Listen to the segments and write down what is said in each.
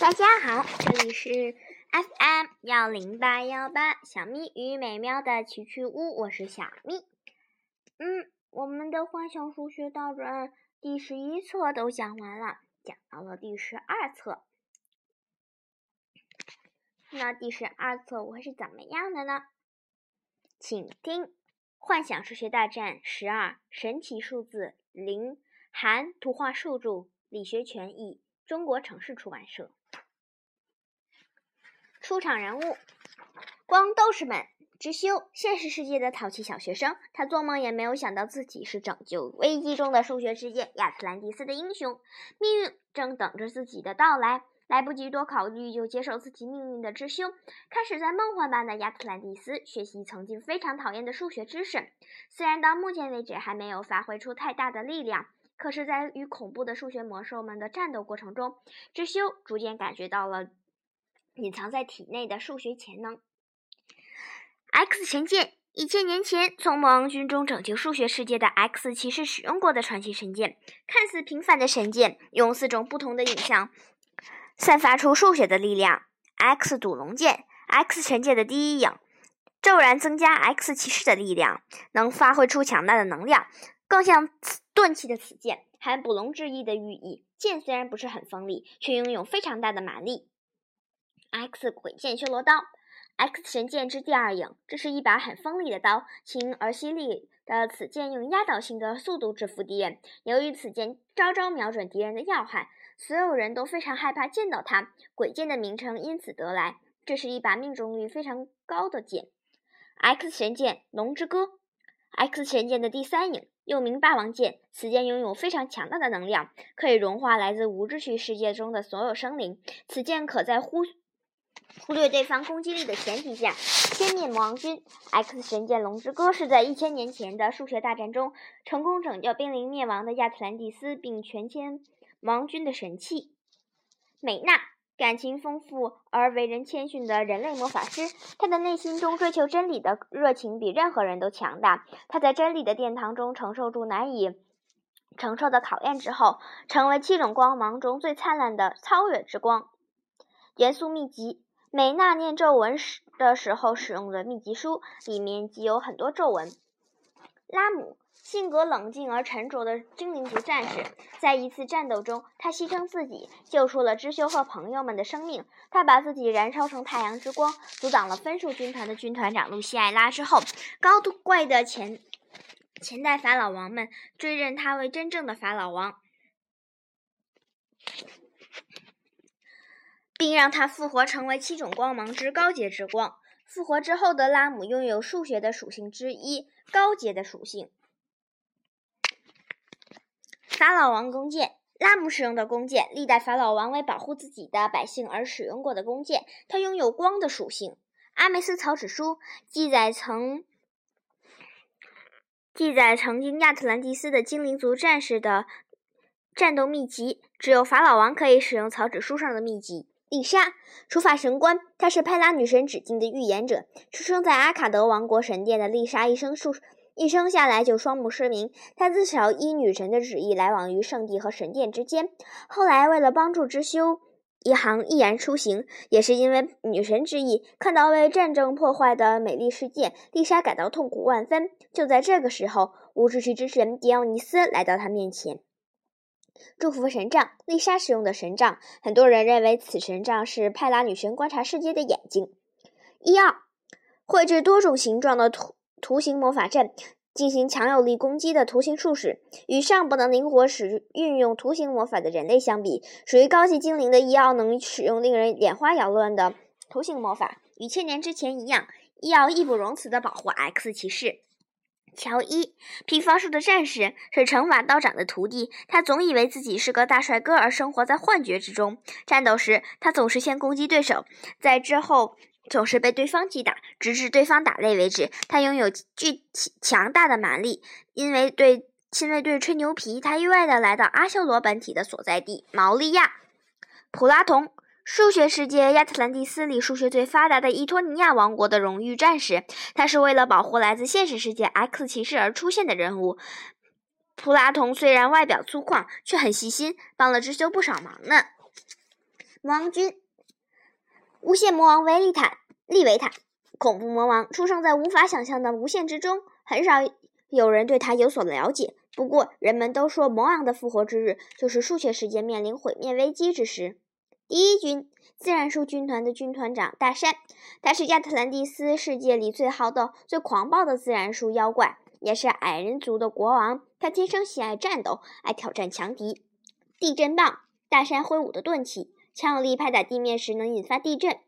大家好，这里是 FM 幺零八幺八小咪与美妙的奇趣屋，我是小咪。嗯，我们的幻想数学大全第十一册都讲完了，讲到了第十二册。那第十二册我会是怎么样的呢？请听《幻想数学大战十二神奇数字零》，含图画数著，李学全译，中国城市出版社。出场人物：光斗士们。知修，现实世界的淘气小学生，他做梦也没有想到自己是拯救危机中的数学世界亚特兰蒂斯的英雄。命运正等着自己的到来，来不及多考虑就接受自己命运的知修，开始在梦幻般的亚特兰蒂斯学习曾经非常讨厌的数学知识。虽然到目前为止还没有发挥出太大的力量，可是，在与恐怖的数学魔兽们的战斗过程中，知修逐渐感觉到了。隐藏在体内的数学潜能。X 神剑，一千年前从魔王军中拯救数学世界的 X 骑士使用过的传奇神剑。看似平凡的神剑，用四种不同的影像散发出数学的力量。X 赌龙剑，X 神剑的第一影，骤然增加 X 骑士的力量，能发挥出强大的能量。更像钝器的此剑，含捕龙之意的寓意。剑虽然不是很锋利，却拥有非常大的蛮力。X 鬼剑修罗刀，X 神剑之第二影，这是一把很锋利的刀，轻而犀利的此剑用压倒性的速度制服敌人。由于此剑招招瞄准敌人的要害，所有人都非常害怕见到它。鬼剑的名称因此得来。这是一把命中率非常高的剑。X 神剑龙之歌，X 神剑的第三影，又名霸王剑，此剑拥有非常强大的能量，可以融化来自无秩序世界中的所有生灵。此剑可在呼。忽略对方攻击力的前提下，歼灭魔王军。X 神剑龙之歌是在一千年前的数学大战中成功拯救濒临灭亡的亚特兰蒂斯，并全歼魔王军的神器。美娜，感情丰富而为人谦逊的人类魔法师，她的内心中追求真理的热情比任何人都强大。她在真理的殿堂中承受住难以承受的考验之后，成为七种光芒中最灿烂的超越之光。元素秘籍。美娜念咒文时的时候使用的秘籍书，里面记有很多咒文。拉姆性格冷静而沉着的精灵族战士，在一次战斗中，他牺牲自己，救出了知修和朋友们的生命。他把自己燃烧成太阳之光，阻挡了分数军团的军团长露西艾拉之后，高度怪的前前代法老王们追认他为真正的法老王。并让它复活成为七种光芒之高阶之光。复活之后的拉姆拥有数学的属性之一——高阶的属性。法老王弓箭，拉姆使用的弓箭，历代法老王为保护自己的百姓而使用过的弓箭，它拥有光的属性。阿梅斯草纸书记载曾记载曾经亚特兰蒂斯的精灵族战士的战斗秘籍，只有法老王可以使用草纸书上的秘籍。丽莎，除法神官，她是派拉女神指定的预言者。出生在阿卡德王国神殿的丽莎，一生数一生下来就双目失明。她自小依女神的旨意来往于圣地和神殿之间。后来为了帮助之修一行毅然出行，也是因为女神之意，看到为战争破坏的美丽世界，丽莎感到痛苦万分。就在这个时候，无秩序之神迪奥尼斯来到她面前。祝福神杖，丽莎使用的神杖，很多人认为此神杖是派拉女神观察世界的眼睛。一二，绘制多种形状的图图形魔法阵，进行强有力攻击的图形术士。与尚不能灵活使运用图形魔法的人类相比，属于高级精灵的伊奥能使用令人眼花缭乱的图形魔法。与千年之前一样，伊奥义不容辞地保护 X 骑士。乔伊，披发术的战士，是惩罚道长的徒弟。他总以为自己是个大帅哥，而生活在幻觉之中。战斗时，他总是先攻击对手，在之后总是被对方击打，直至对方打累为止。他拥有巨强大的蛮力，因为对亲卫队吹牛皮，他意外的来到阿修罗本体的所在地毛利亚。普拉童。数学世界亚特兰蒂斯里数学最发达的伊托尼亚王国的荣誉战士，他是为了保护来自现实世界 X 骑士而出现的人物。普拉童虽然外表粗犷，却很细心，帮了智修不少忙呢。魔王军。无限魔王维利坦利维坦，恐怖魔王，出生在无法想象的无限之中，很少有人对他有所了解。不过，人们都说魔王的复活之日就是数学世界面临毁灭危机之时。第一军自然树军团的军团长大山，他是亚特兰蒂斯世界里最好斗、最狂暴的自然树妖怪，也是矮人族的国王。他天生喜爱战斗，爱挑战强敌。地震棒，大山挥舞的钝器，强有力拍打地面时能引发地震。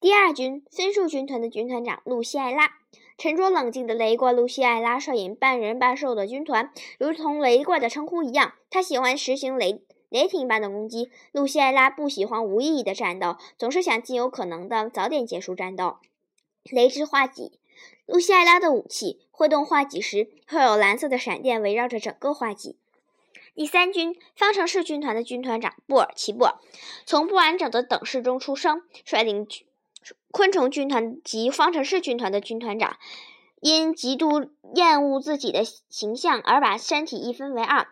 第二军分数军团的军团长露西艾拉，沉着冷静的雷怪露西艾拉率领半人半兽的军团，如同雷怪的称呼一样，他喜欢实行雷。雷霆般的攻击，露西艾拉不喜欢无意义的战斗，总是想尽有可能的早点结束战斗。雷之画戟，露西艾拉的武器挥动画戟时，会有蓝色的闪电围绕着整个画戟。第三军方程式军团的军团长布尔奇布尔，从不完整的等式中出生，率领昆虫军团及方程式军团的军团长，因极度厌恶自己的形象而把身体一分为二。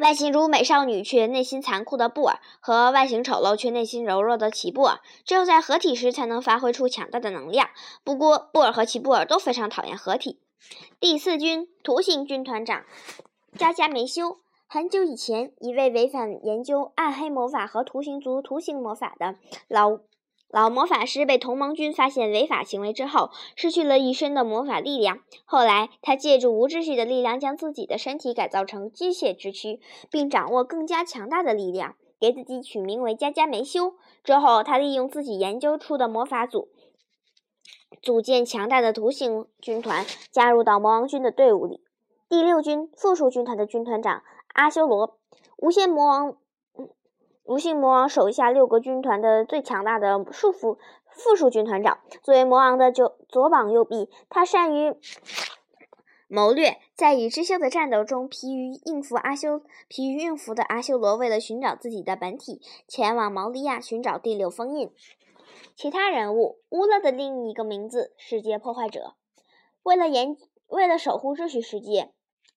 外形如美少女却内心残酷的布尔，和外形丑陋却内心柔弱的奇布尔，只有在合体时才能发挥出强大的能量。不过，布尔和奇布尔都非常讨厌合体。第四军图形军团长加加梅修，很久以前，一位违反研究暗黑魔法和图形族图形魔法的老。老魔法师被同盟军发现违法行为之后，失去了一身的魔法力量。后来，他借助无秩序的力量，将自己的身体改造成机械之躯，并掌握更加强大的力量，给自己取名为加加梅修。之后，他利用自己研究出的魔法组，组建强大的图形军团，加入到魔王军的队伍里。第六军复数军团的军团长阿修罗，无限魔王。无性魔王手下六个军团的最强大的束缚复数军团长，作为魔王的就左膀右臂，他善于谋略。在与知修的战斗中，疲于应付阿修疲于应付的阿修罗，为了寻找自己的本体，前往毛利亚寻找第六封印。其他人物乌勒的另一个名字——世界破坏者，为了研为了守护秩序世界。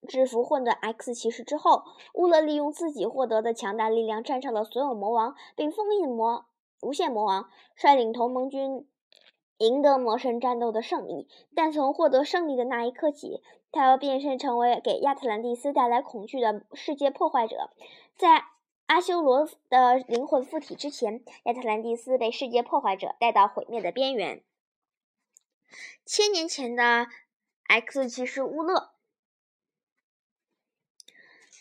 制服混沌 X 骑士之后，乌勒利用自己获得的强大力量战胜了所有魔王，并封印魔无限魔王，率领同盟军赢得魔神战斗的胜利。但从获得胜利的那一刻起，他要变身成为给亚特兰蒂斯带来恐惧的世界破坏者。在阿修罗的灵魂附体之前，亚特兰蒂斯被世界破坏者带到毁灭的边缘。千年前的 X 骑士乌勒。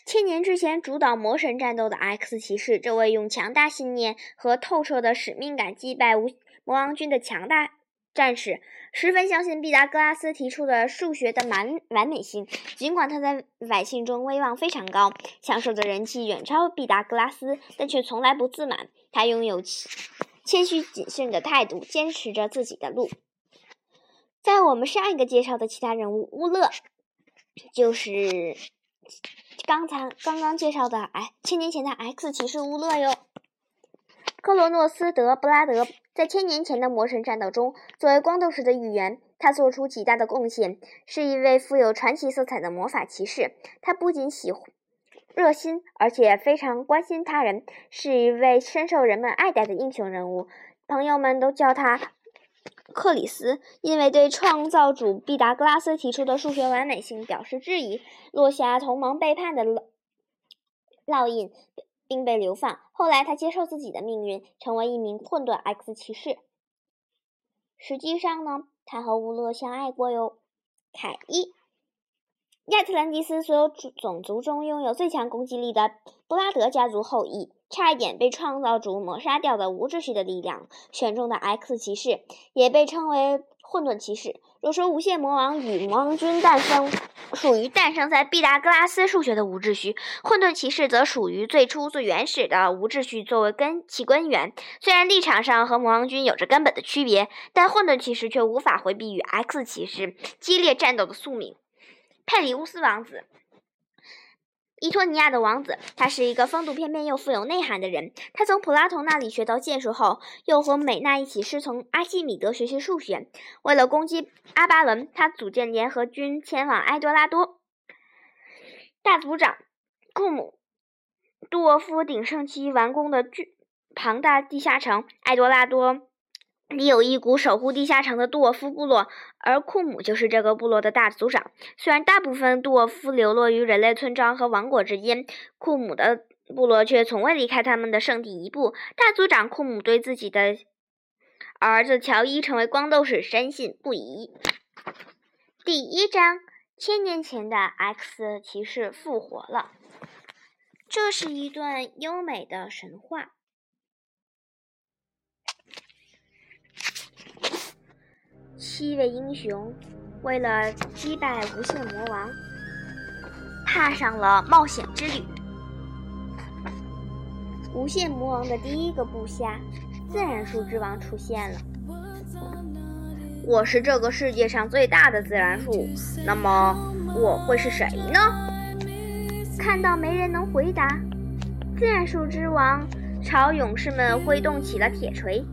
千年之前，主导魔神战斗的 X 骑士，这位用强大信念和透彻的使命感击败无魔王军的强大战士，十分相信毕达哥拉斯提出的数学的完完美性。尽管他在百姓中威望非常高，享受的人气远超毕达哥拉斯，但却从来不自满。他拥有谦虚谨慎的态度，坚持着自己的路。在我们上一个介绍的其他人物乌勒，就是。刚才刚刚介绍的，哎，千年前的 X 骑士乌勒哟，克罗诺斯德布拉德在千年前的魔神战斗中，作为光斗士的一员，他做出极大的贡献，是一位富有传奇色彩的魔法骑士。他不仅喜热心，而且非常关心他人，是一位深受人们爱戴的英雄人物。朋友们都叫他。克里斯因为对创造主毕达哥拉斯提出的数学完美性表示质疑，落下同盟背叛的烙烙印，并被流放。后来，他接受自己的命运，成为一名混沌 X 骑士。实际上呢，他和乌勒相爱过哟。凯伊，亚特兰蒂斯所有种族中拥有最强攻击力的布拉德家族后裔。差一点被创造主抹杀掉的无秩序的力量选中的 X 骑士，也被称为混沌骑士。若说无限魔王与魔王军诞生属于诞生在毕达哥拉斯数学的无秩序，混沌骑士则属于最初最原始的无秩序作为根其根源。虽然立场上和魔王军有着根本的区别，但混沌骑士却无法回避与 X 骑士激烈战斗的宿命。佩里乌斯王子。伊托尼亚的王子，他是一个风度翩翩又富有内涵的人。他从普拉头那里学到剑术后，又和美娜一起师从阿基米德学习数学。为了攻击阿巴伦，他组建联合军前往埃多拉多。大族长库姆杜沃夫鼎盛期完工的巨庞大地下城埃多拉多里有一股守护地下城的杜沃夫部落，而库姆就是这个部落的大族长。虽然大部分杜沃夫流落于人类村庄和王国之间，库姆的部落却从未离开他们的圣地一步。大族长库姆对自己的儿子乔伊成为光斗士深信不疑。第一章：千年前的 X 骑士复活了。这是一段优美的神话。七位英雄为了击败无限魔王，踏上了冒险之旅。无限魔王的第一个部下——自然树之王出现了。我是这个世界上最大的自然树，那么我会是谁呢？看到没人能回答，自然树之王朝勇士们挥动起了铁锤。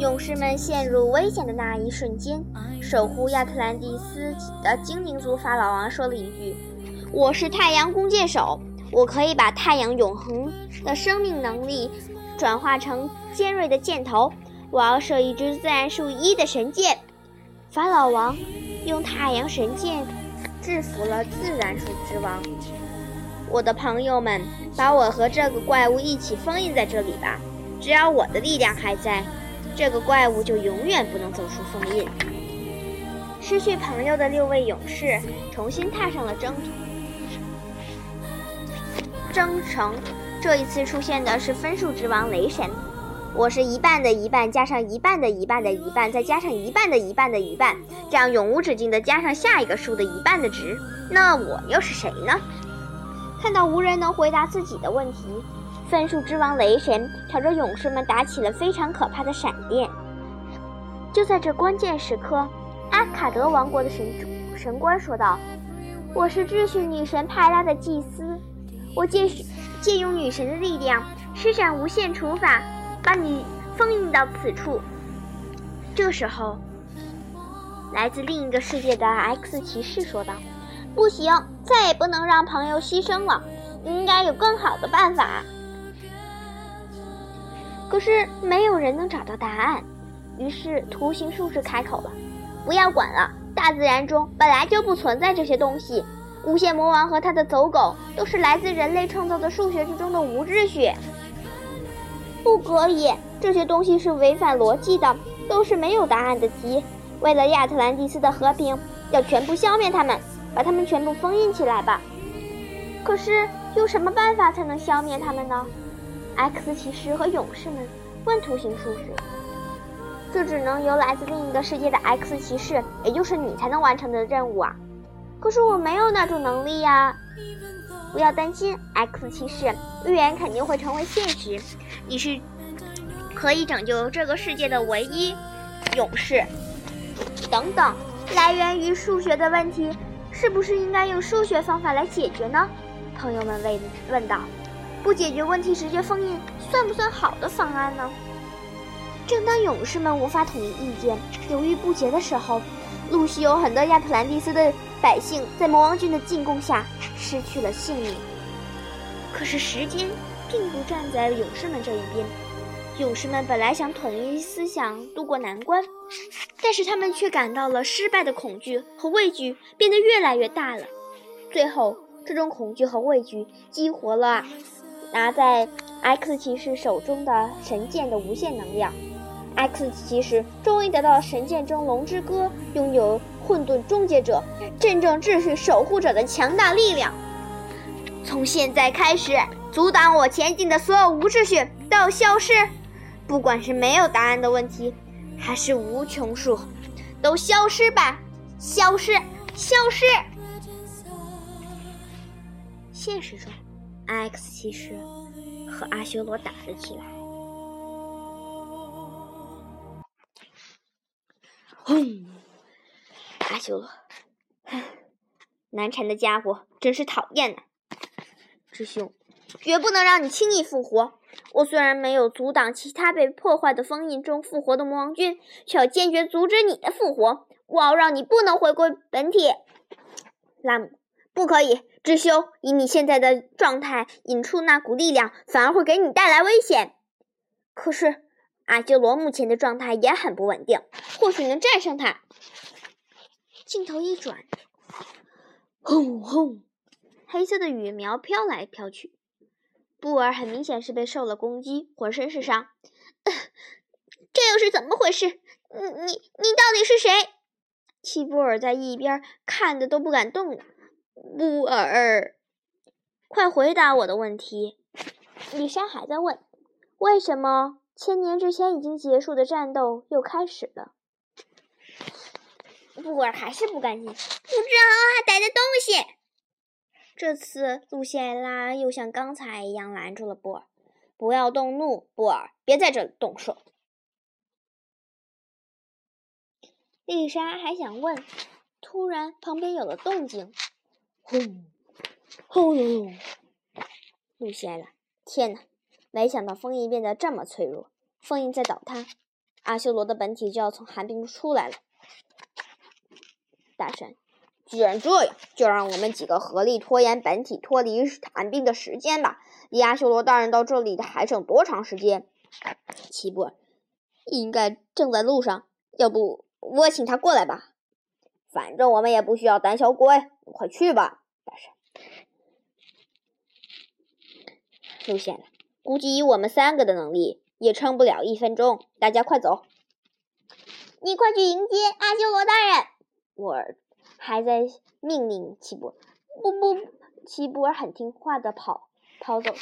勇士们陷入危险的那一瞬间，守护亚特兰蒂斯的精灵族法老王说了一句：“我是太阳弓箭手，我可以把太阳永恒的生命能力转化成尖锐的箭头。我要射一支自然数一的神箭。”法老王用太阳神箭制服了自然数之王。我的朋友们，把我和这个怪物一起封印在这里吧。只要我的力量还在。这个怪物就永远不能走出封印。失去朋友的六位勇士重新踏上了征途。征程这一次出现的是分数之王雷神。我是一半的一半加上一半的一半的一半再加上一半的一半的一半，这样永无止境的加上下一个数的一半的值。那我又是谁呢？看到无人能回答自己的问题。分数之王雷神朝着勇士们打起了非常可怕的闪电。就在这关键时刻，阿卡德王国的神神官说道：“我是秩序女神派拉的祭司，我借借用女神的力量，施展无限除法，把你封印到此处。”这时候，来自另一个世界的 X 骑士说道：“不行，再也不能让朋友牺牲了，应该有更好的办法。”可是没有人能找到答案，于是图形术士开口了：“不要管了，大自然中本来就不存在这些东西。无限魔王和他的走狗都是来自人类创造的数学之中的无秩序。不可以，这些东西是违反逻辑的，都是没有答案的题。为了亚特兰蒂斯的和平，要全部消灭他们，把他们全部封印起来吧。可是用什么办法才能消灭他们呢？” X 骑士和勇士们问图形数学：“这只能由来自另一个世界的 X 骑士，也就是你才能完成的任务啊！可是我没有那种能力呀！不要担心，X 骑士，预言肯定会成为现实。你是可以拯救这个世界的唯一勇士。等等，来源于数学的问题，是不是应该用数学方法来解决呢？”朋友们问问道。不解决问题直接封印，算不算好的方案呢？正当勇士们无法统一意见、犹豫不决的时候，陆续有很多亚特兰蒂斯的百姓在魔王军的进攻下失去了性命。可是时间并不站在勇士们这一边，勇士们本来想统一思想渡过难关，但是他们却感到了失败的恐惧和畏惧变得越来越大了。最后，这种恐惧和畏惧激活了。拿在 X 骑士手中的神剑的无限能量，X 骑士终于得到了神剑中龙之歌拥有混沌终结者、真正秩序守护者的强大力量。从现在开始，阻挡我前进的所有无秩序都要消失，不管是没有答案的问题，还是无穷数，都消失吧！消失，消失！现实中。X 骑士和阿修罗打了起来。轰！阿修罗，哼难缠的家伙，真是讨厌呐！师兄，绝不能让你轻易复活。我虽然没有阻挡其他被破坏的封印中复活的魔王军，却要坚决阻止你的复活。我要让你不能回归本体。拉姆，不可以。智修，以你现在的状态引出那股力量，反而会给你带来危险。可是阿修罗目前的状态也很不稳定，或许能战胜他。镜头一转，轰轰，黑色的羽苗飘来飘去。布尔很明显是被受了攻击，浑身是伤。这又是怎么回事？你你你到底是谁？齐布尔在一边看的都不敢动了。布尔，快回答我的问题！丽莎还在问：为什么千年之前已经结束的战斗又开始了？布尔还是不甘心，不知道还带着东西。这次，露西艾拉又像刚才一样拦住了布尔：“不要动怒，布尔，别在这里动手。”丽莎还想问，突然旁边有了动静，轰，轰隆隆！露西艾拉，天哪！没想到封印变得这么脆弱，封印在倒塌，阿修罗的本体就要从寒冰出来了。大神。既然这样，就让我们几个合力拖延本体脱离寒冰的时间吧。离阿修罗大人到这里还剩多长时间？齐布应该正在路上，要不我请他过来吧。反正我们也不需要胆小鬼，快去吧，大神。露馅了，估计以我们三个的能力，也撑不了一分钟。大家快走！你快去迎接阿修罗大人，我。还在命令齐布尔，不不，齐布尔很听话的跑跑走，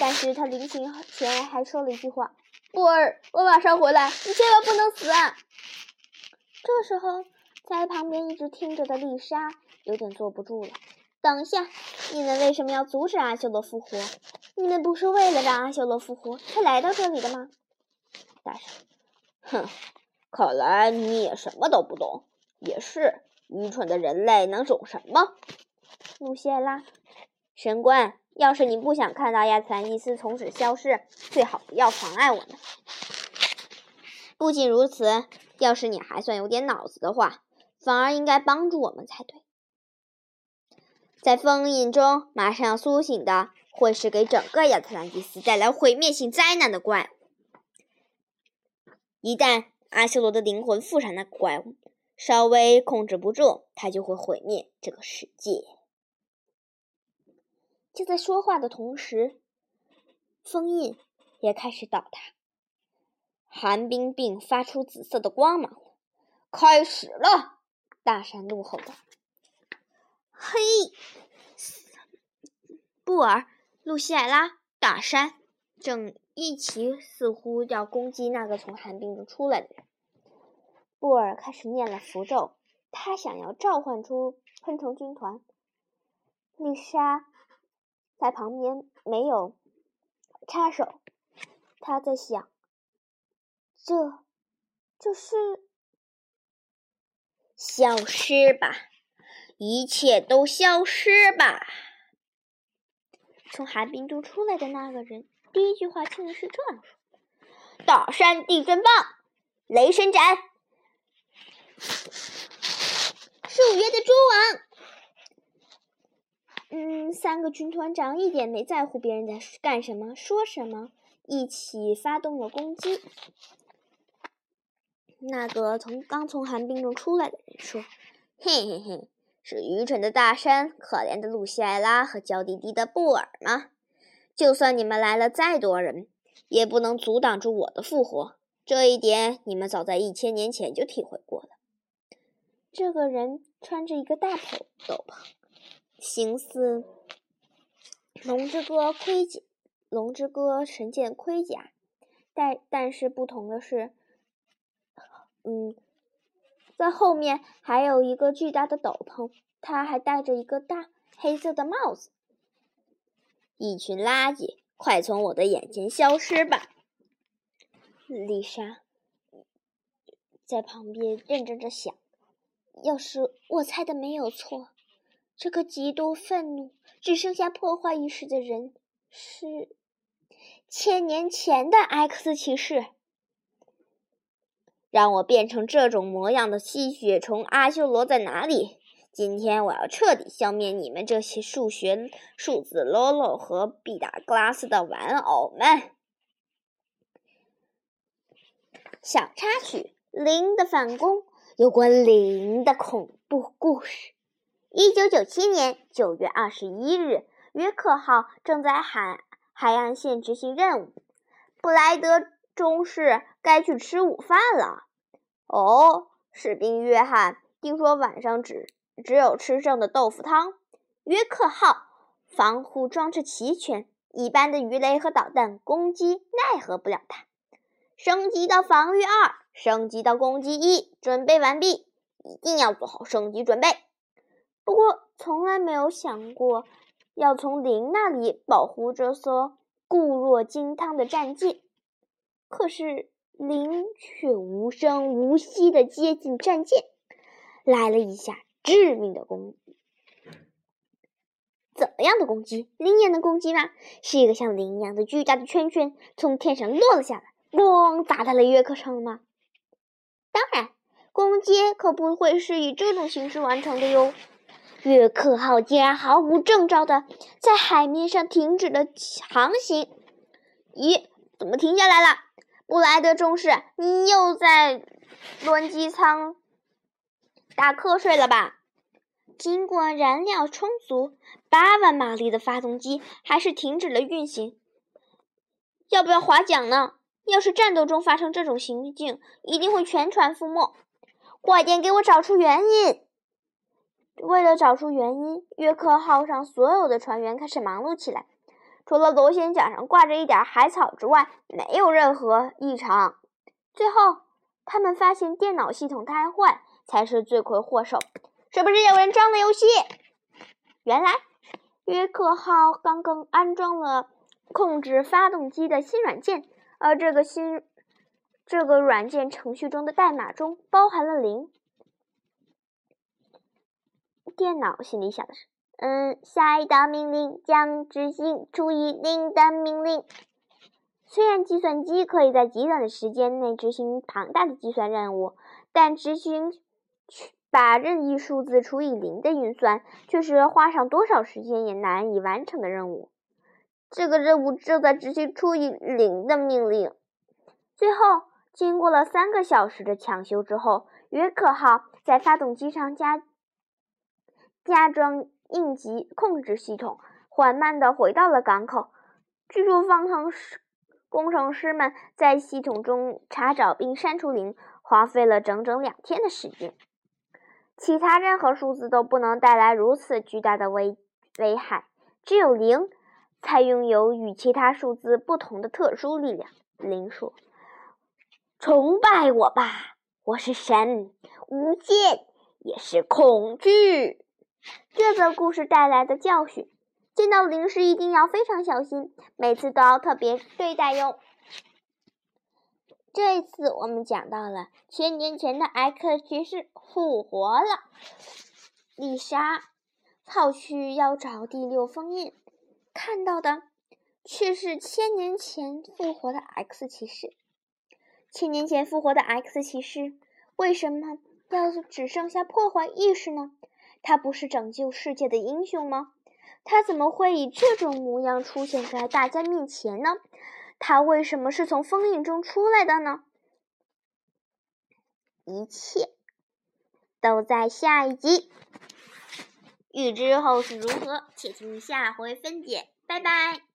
但是他临行前还说了一句话：“布尔，我马上回来，你千万不能死啊！”这时候，在旁边一直听着的丽莎有点坐不住了。等一下，你们为什么要阻止阿修罗复活？你们不是为了让阿修罗复活才来到这里的吗？大神，哼，看来你也什么都不懂。也是。愚蠢的人类能懂什么？露西艾拉，神官，要是你不想看到亚特兰蒂斯从此消失，最好不要妨碍我们。不仅如此，要是你还算有点脑子的话，反而应该帮助我们才对。在封印中马上要苏醒的，会是给整个亚特兰蒂斯带来毁灭性灾难的怪物。一旦阿修罗的灵魂附上那个怪物，稍微控制不住，他就会毁灭这个世界。就在说话的同时，封印也开始倒塌，寒冰并发出紫色的光芒。开始了！大山怒吼道：“嘿，布尔、露西艾拉、大山正一起，似乎要攻击那个从寒冰中出来的人。”布尔开始念了符咒，他想要召唤出昆虫军团。丽莎在旁边没有插手，他在想：这就是消失吧，一切都消失吧。从寒冰中出来的那个人，第一句话竟然是这样说：“大山地震棒，雷神斩。”树叶的蛛网，嗯，三个军团长一点没在乎别人在干什么、说什么，一起发动了攻击。那个从刚从寒冰中出来的人说：“嘿嘿嘿，是愚蠢的大山、可怜的露西艾拉和娇滴滴的布尔吗？就算你们来了再多人，也不能阻挡住我的复活。这一点，你们早在一千年前就体会过了。”这个人穿着一个大斗斗篷，形似《龙之歌》盔甲，《龙之歌》神剑盔甲，但但是不同的是，嗯，在后面还有一个巨大的斗篷，他还戴着一个大黑色的帽子。一群垃圾，快从我的眼前消失吧！丽莎在旁边认真着想。要是我猜的没有错，这个极度愤怒、只剩下破坏意识的人是千年前的 X 骑士。让我变成这种模样的吸血虫阿修罗在哪里？今天我要彻底消灭你们这些数学数字 LOL 和毕达哥拉斯的玩偶们！小插曲：零的反攻，有关零的恐怖故事。一九九七年九月二十一日，约克号正在海海岸线执行任务。布莱德中士该去吃午饭了。哦，士兵约翰听说晚上只只有吃剩的豆腐汤。约克号防护装置齐全，一般的鱼雷和导弹攻击奈何不了它。升级到防御二，升级到攻击一，准备完毕，一定要做好升级准备。不过，从来没有想过要从零那里保护这艘固若金汤的战舰。可是，零却无声无息地接近战舰，来了一下致命的攻击。怎么样的攻击？零也能攻击吗？是一个像零一样的巨大的圈圈从天上落了下来。咣！砸在了约克上吗？当然，攻击可不会是以这种形式完成的哟。约克号竟然毫无征兆的在海面上停止了航行。咦？怎么停下来了？布莱德中士，你又在轮机舱打瞌睡了吧？尽管燃料充足，八万马力的发动机还是停止了运行。要不要划桨呢？要是战斗中发生这种行径，一定会全船覆没。快点给我找出原因！为了找出原因，约克号上所有的船员开始忙碌起来。除了螺旋桨上挂着一点海草之外，没有任何异常。最后，他们发现电脑系统瘫痪才是罪魁祸首。是不是有人装了游戏？原来，约克号刚刚安装了控制发动机的新软件。而这个新这个软件程序中的代码中包含了零。电脑心里想的是：“嗯，下一道命令将执行除以零的命令。”虽然计算机可以在极短的时间内执行庞大的计算任务，但执行去把任意数字除以零的运算却是花上多少时间也难以完成的任务。这个任务正在执行除以零的命令。最后，经过了三个小时的抢修之后，约克号在发动机上加加装应急控制系统，缓慢地回到了港口。据说，方程师工程师们在系统中查找并删除零，花费了整整两天的时间。其他任何数字都不能带来如此巨大的危危害，只有零。才拥有与其他数字不同的特殊力量。零说：“崇拜我吧，我是神，无限也是恐惧。”这则故事带来的教训：见到零时一定要非常小心，每次都要特别对待哟。这一次我们讲到了千年前的 X 骑士复活了，丽莎跑去要找第六封印。看到的却是千年前复活的 X 骑士。千年前复活的 X 骑士为什么要只剩下破坏意识呢？他不是拯救世界的英雄吗？他怎么会以这种模样出现在大家面前呢？他为什么是从封印中出来的呢？一切都在下一集。欲知后事如何，且听下回分解。拜拜。